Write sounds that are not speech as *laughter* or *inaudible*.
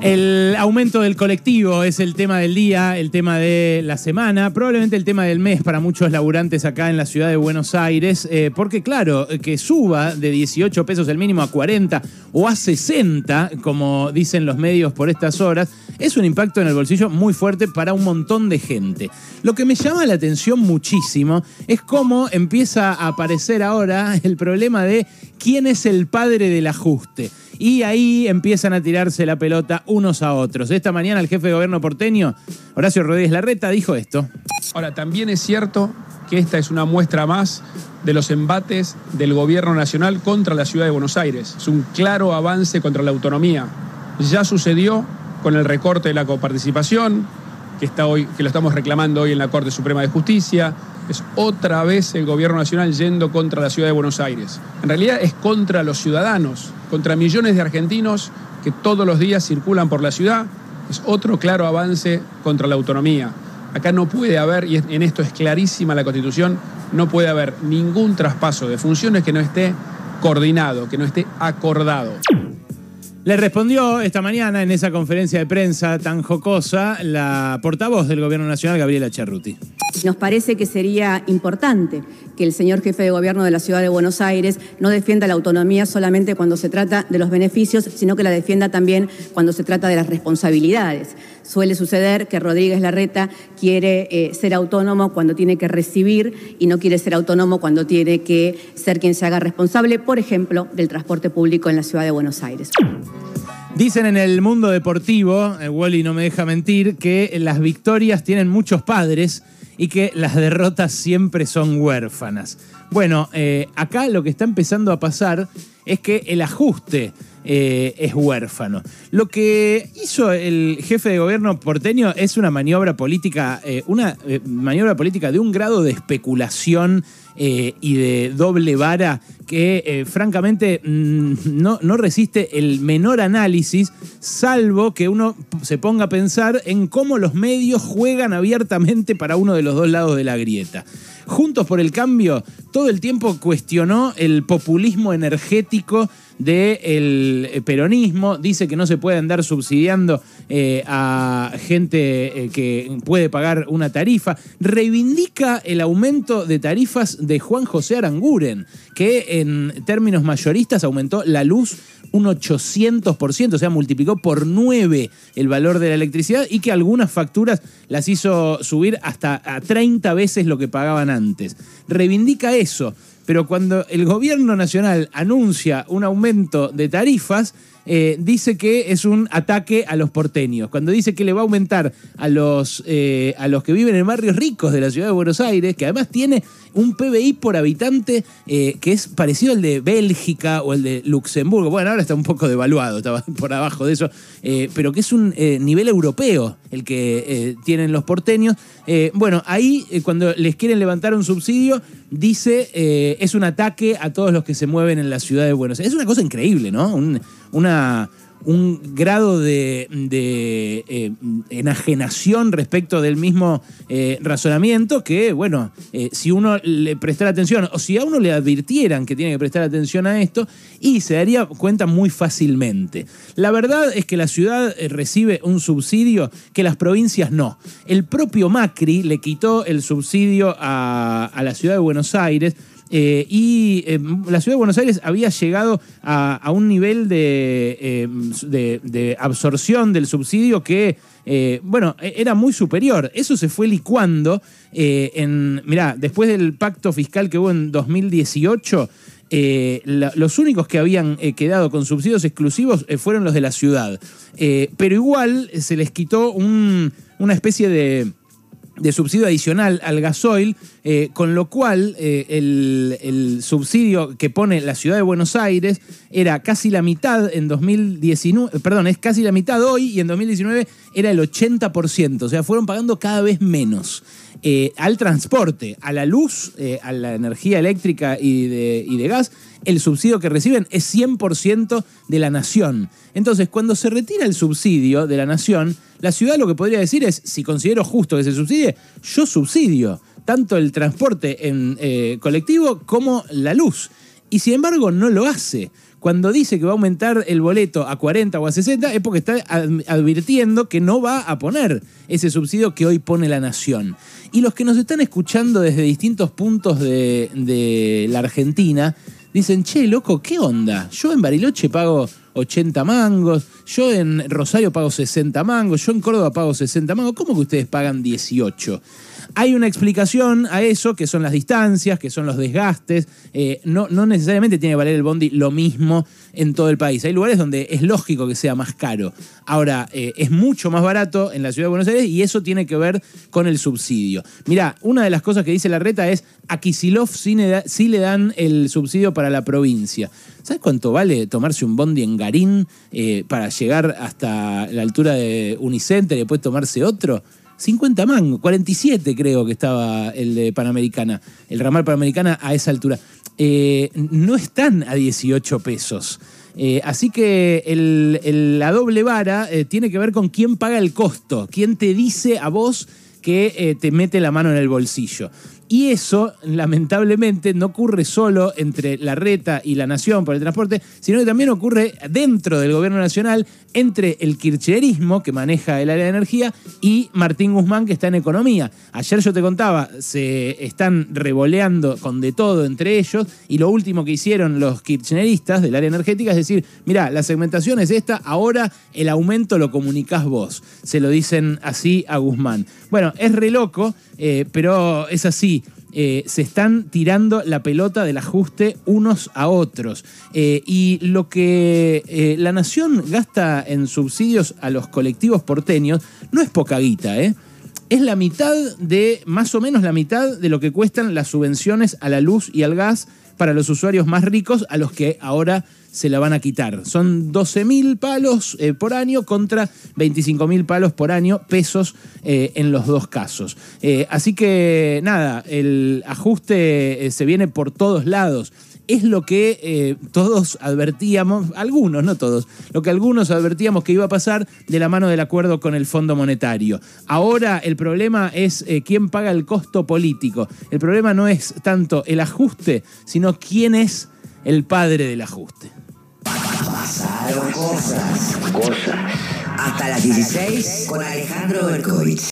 El aumento del colectivo es el tema del día, el tema de la semana, probablemente el tema del mes para muchos laburantes acá en la ciudad de Buenos Aires, eh, porque claro, que suba de 18 pesos el mínimo a 40 o a 60, como dicen los medios por estas horas, es un impacto en el bolsillo muy fuerte para un montón de gente. Lo que me llama la atención muchísimo es cómo empieza a aparecer ahora el problema de quién es el padre del ajuste y ahí empiezan a tirarse la pelota unos a otros. Esta mañana el jefe de gobierno porteño, Horacio Rodríguez Larreta, dijo esto. Ahora, también es cierto que esta es una muestra más de los embates del gobierno nacional contra la ciudad de Buenos Aires. Es un claro avance contra la autonomía. Ya sucedió con el recorte de la coparticipación, que, está hoy, que lo estamos reclamando hoy en la Corte Suprema de Justicia. Es otra vez el gobierno nacional yendo contra la ciudad de Buenos Aires. En realidad es contra los ciudadanos, contra millones de argentinos que todos los días circulan por la ciudad. Es otro claro avance contra la autonomía. Acá no puede haber, y en esto es clarísima la Constitución, no puede haber ningún traspaso de funciones que no esté coordinado, que no esté acordado. Le respondió esta mañana en esa conferencia de prensa tan jocosa la portavoz del Gobierno Nacional, Gabriela Cerruti. Nos parece que sería importante que el señor jefe de gobierno de la ciudad de Buenos Aires no defienda la autonomía solamente cuando se trata de los beneficios, sino que la defienda también cuando se trata de las responsabilidades. Suele suceder que Rodríguez Larreta quiere eh, ser autónomo cuando tiene que recibir y no quiere ser autónomo cuando tiene que ser quien se haga responsable, por ejemplo, del transporte público en la ciudad de Buenos Aires. Dicen en el mundo deportivo, eh, Wally no me deja mentir, que las victorias tienen muchos padres y que las derrotas siempre son huérfanas. Bueno, eh, acá lo que está empezando a pasar es que el ajuste eh, es huérfano. Lo que hizo el jefe de gobierno porteño es una maniobra política, una maniobra política de un grado de especulación y de doble vara que eh, francamente mm, no resiste el menor análisis, salvo que uno se ponga a pensar en cómo los medios juegan abiertamente para uno de los dos lados de la grieta. Juntos por el Cambio todo el tiempo cuestionó el populismo energético del eh, peronismo, dice que no se puede andar subsidiando eh, a gente eh, que puede pagar una tarifa, reivindica el aumento de tarifas de Juan José Aranguren, que en términos mayoristas aumentó la luz un 800%, o sea, multiplicó por 9 el valor de la electricidad y que algunas facturas las hizo subir hasta a 30 veces lo que pagaban antes. Reivindica eso, pero cuando el gobierno nacional anuncia un aumento de tarifas, eh, dice que es un ataque a los porteños. Cuando dice que le va a aumentar a los, eh, a los que viven en barrios ricos de la ciudad de Buenos Aires, que además tiene un PBI por habitante eh, que es parecido al de Bélgica o el de Luxemburgo. Bueno, ahora está un poco devaluado, estaba *laughs* por abajo de eso, pero que es un nivel europeo el que tienen los porteños. bueno, ahí cuando les quieren levantar un subsidio, dice es un ataque a todos los que se mueven en la ciudad de Buenos Aires. Es una cosa increíble, ¿no? una, un grado de, eh, enajenación respecto del mismo eh, razonamiento que, bueno, eh, si uno le prestara atención o si a uno le advirtieran que tiene que prestar atención a esto, y se daría cuenta muy fácilmente. La verdad es que la ciudad recibe un subsidio que las provincias no. El propio Macri le quitó el subsidio a, a la ciudad de Buenos Aires eh, y eh, la ciudad de Buenos Aires había llegado a, un nivel eh, de, absorción del subsidio que, bueno, e, era muy superior. Eso se fue licuando en, mirá, después del pacto fiscal que hubo en 2018, los únicos que habían quedado con subsidios exclusivos fueron los de la ciudad. pero igual se les quitó una especie de de subsidio adicional al gasoil, eh, con lo cual eh, el, subsidio que pone la ciudad de Buenos Aires era casi la mitad en 2019, perdón, es casi la mitad hoy y en 2019 era el 80%, o sea, fueron pagando cada vez menos. Eh, al transporte, a la luz, a la energía eléctrica y de, y de gas, el subsidio que reciben es 100% de la nación. Entonces, cuando se retira el subsidio de la nación, la ciudad lo que podría decir es, si considero justo que se subsidie, yo subsidio tanto el transporte en eh, colectivo como la luz. Y sin embargo no lo hace. Cuando dice que va a aumentar el boleto a 40 o a 60 es porque está advirtiendo que no va a poner ese subsidio que hoy pone la nación. Y los que nos están escuchando desde distintos puntos de, de la Argentina dicen, che, loco, ¿qué onda? Yo en Bariloche pago 80 mangos, yo en Rosario pago 60 mangos, yo en Córdoba pago 60 mangos, ¿cómo que ustedes pagan 18? Hay una explicación a eso, que son las distancias, que son los desgastes. Eh, no, necesariamente tiene que valer el bondi lo mismo en todo el país. Hay lugares donde es lógico que sea más caro. Ahora, eh, es mucho más barato en la ciudad de Buenos Aires y eso tiene que ver con el subsidio. Mirá, una de las cosas que dice la reta es a Kisilov sí, le dan el subsidio para la provincia. ¿Sabes cuánto vale tomarse un bondi en Garín eh, para llegar hasta la altura de Unicenter y después tomarse otro? 50 mangos, 47 creo que estaba el de Panamericana, el ramal Panamericana a esa altura. Eh, no están a 18 pesos. Eh, así que la doble vara eh, tiene que ver con quién paga el costo, quién te dice a vos que te mete la mano en el bolsillo. Y eso, lamentablemente, no ocurre solo entre la reta y la nación por el transporte, sino que también ocurre dentro del gobierno nacional entre el kirchnerismo, que maneja el área de energía, y Martín Guzmán, que está en economía. Ayer yo te contaba, se están revoleando con de todo entre ellos, y lo último que hicieron los kirchneristas del área energética es decir, mira, la segmentación es esta, ahora el aumento lo comunicás vos. Se lo dicen así a Guzmán. Bueno, es re loco, eh, pero es así. Eh, se están tirando la pelota del ajuste unos a otros. Eh, y lo que la nación gasta en subsidios a los colectivos porteños no es poca guita, Es la mitad de, más o menos la mitad de lo que cuestan las subvenciones a la luz y al gas para los usuarios más ricos a los que ahora se la van a quitar. Son 12 mil palos eh, por año contra 25 mil palos por año, pesos eh, en los dos casos. Eh, así que nada, el ajuste se viene por todos lados. Es lo que todos advertíamos, algunos, no todos, lo que algunos advertíamos que iba a pasar de la mano del acuerdo con el Fondo Monetario. Ahora el problema es quién paga el costo político. El problema no es tanto el ajuste, sino quién es el padre del ajuste. Pasaron cosas. Cosas. Hasta las 16 con Alejandro Berkovich.